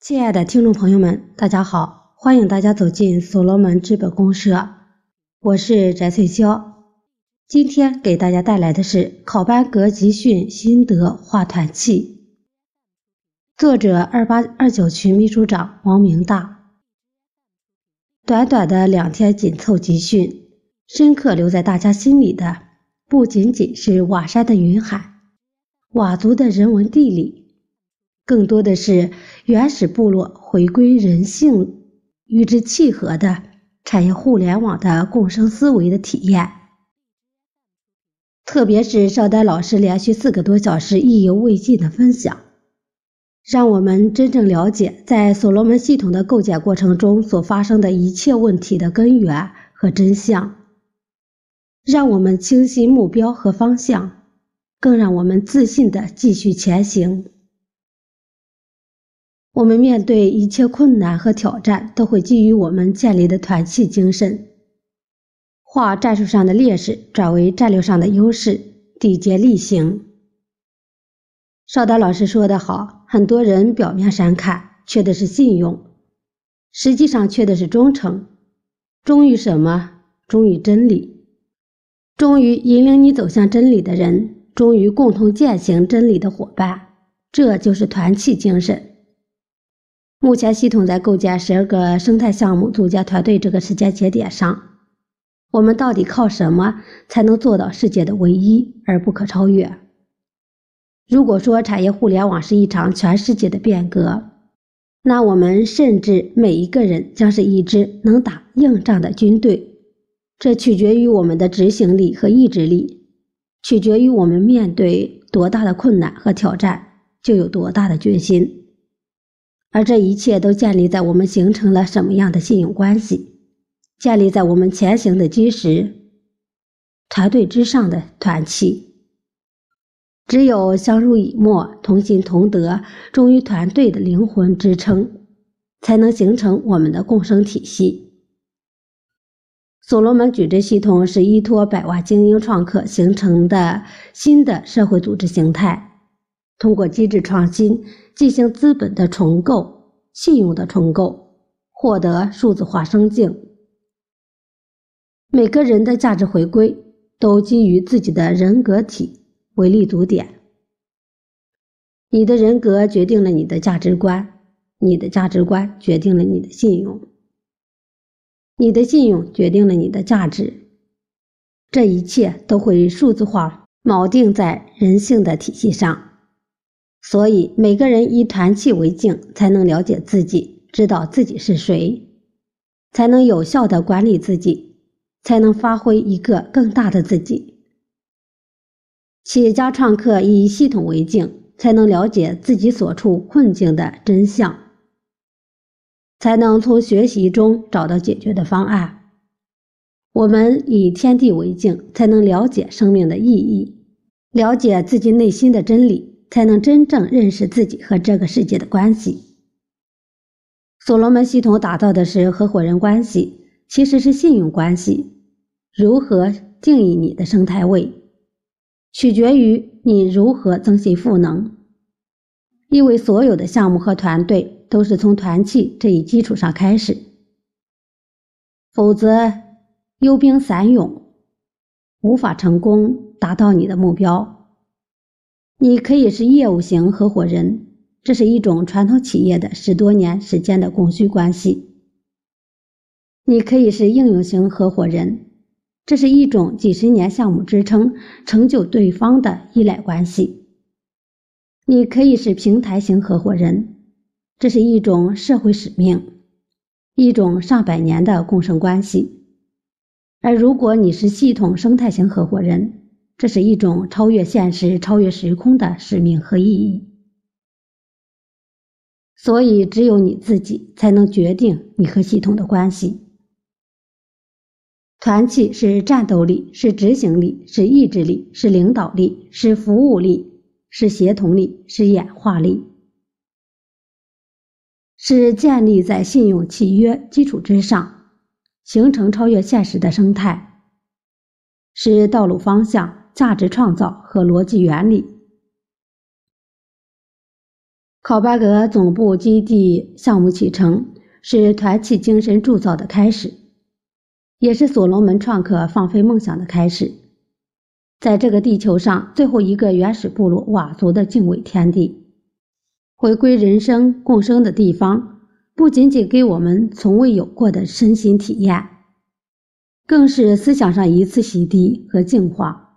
亲爱的听众朋友们，大家好，欢迎大家走进所罗门资本公社，我是翟翠霄。今天给大家带来的是考班格集训心得化团气，作者二八二九群秘书长王明大。短短的两天紧凑集训，深刻留在大家心里的不仅仅是瓦山的云海，佤族的人文地理。更多的是原始部落回归人性、与之契合的产业互联网的共生思维的体验。特别是邵丹老师连续四个多小时意犹未尽的分享，让我们真正了解在所罗门系统的构建过程中所发生的一切问题的根源和真相，让我们清晰目标和方向，更让我们自信的继续前行。我们面对一切困难和挑战，都会基于我们建立的团气精神，化战术上的劣势转为战略上的优势，缔结力行。邵丹老师说得好，很多人表面上看缺的是信用，实际上缺的是忠诚。忠于什么？忠于真理，忠于引领你走向真理的人，忠于共同践行真理的伙伴。这就是团气精神。目前系统在构建十二个生态项目组建团队这个时间节点上，我们到底靠什么才能做到世界的唯一而不可超越？如果说产业互联网是一场全世界的变革，那我们甚至每一个人将是一支能打硬仗的军队。这取决于我们的执行力和意志力，取决于我们面对多大的困难和挑战就有多大的决心。而这一切都建立在我们形成了什么样的信用关系，建立在我们前行的基石——团队之上的团契。只有相濡以沫、同心同德、忠于团队的灵魂支撑，才能形成我们的共生体系。所罗门矩阵系统是依托百万精英创客形成的新的社会组织形态。通过机制创新进行资本的重构、信用的重构，获得数字化生境。每个人的价值回归都基于自己的人格体为立足点。你的人格决定了你的价值观，你的价值观决定了你的信用，你的信用决定了你的价值。这一切都会数字化锚定在人性的体系上。所以，每个人以团气为镜，才能了解自己，知道自己是谁，才能有效的管理自己，才能发挥一个更大的自己。企业家创客以系统为镜，才能了解自己所处困境的真相，才能从学习中找到解决的方案。我们以天地为镜，才能了解生命的意义，了解自己内心的真理。才能真正认识自己和这个世界的关系。所罗门系统打造的是合伙人关系，其实是信用关系。如何定义你的生态位，取决于你如何增信赋能。因为所有的项目和团队都是从团契这一基础上开始，否则忧兵散勇，无法成功达到你的目标。你可以是业务型合伙人，这是一种传统企业的十多年时间的供需关系；你可以是应用型合伙人，这是一种几十年项目支撑成就对方的依赖关系；你可以是平台型合伙人，这是一种社会使命，一种上百年的共生关系；而如果你是系统生态型合伙人，这是一种超越现实、超越时空的使命和意义，所以只有你自己才能决定你和系统的关系。团气是战斗力，是执行力，是意志力，是领导力，是服务力，是协同力，是演化力，是建立在信用契约基础之上，形成超越现实的生态，是道路方向。价值创造和逻辑原理。考巴格总部基地项目启程，是团契精神铸造的开始，也是所罗门创客放飞梦想的开始。在这个地球上最后一个原始部落佤族的敬畏天地、回归人生共生的地方，不仅仅给我们从未有过的身心体验，更是思想上一次洗涤和净化，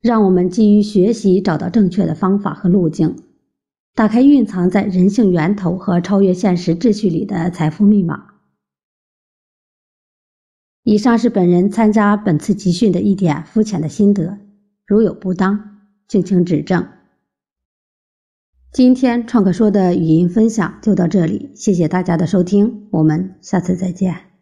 让我们基于学习找到正确的方法和路径，打开蕴藏在人性源头和超越现实秩序里的财富密码。以上是本人参加本次集训的一点肤浅的心得。如有不当，敬请指正。今天创客说的语音分享就到这里，谢谢大家的收听，我们下次再见。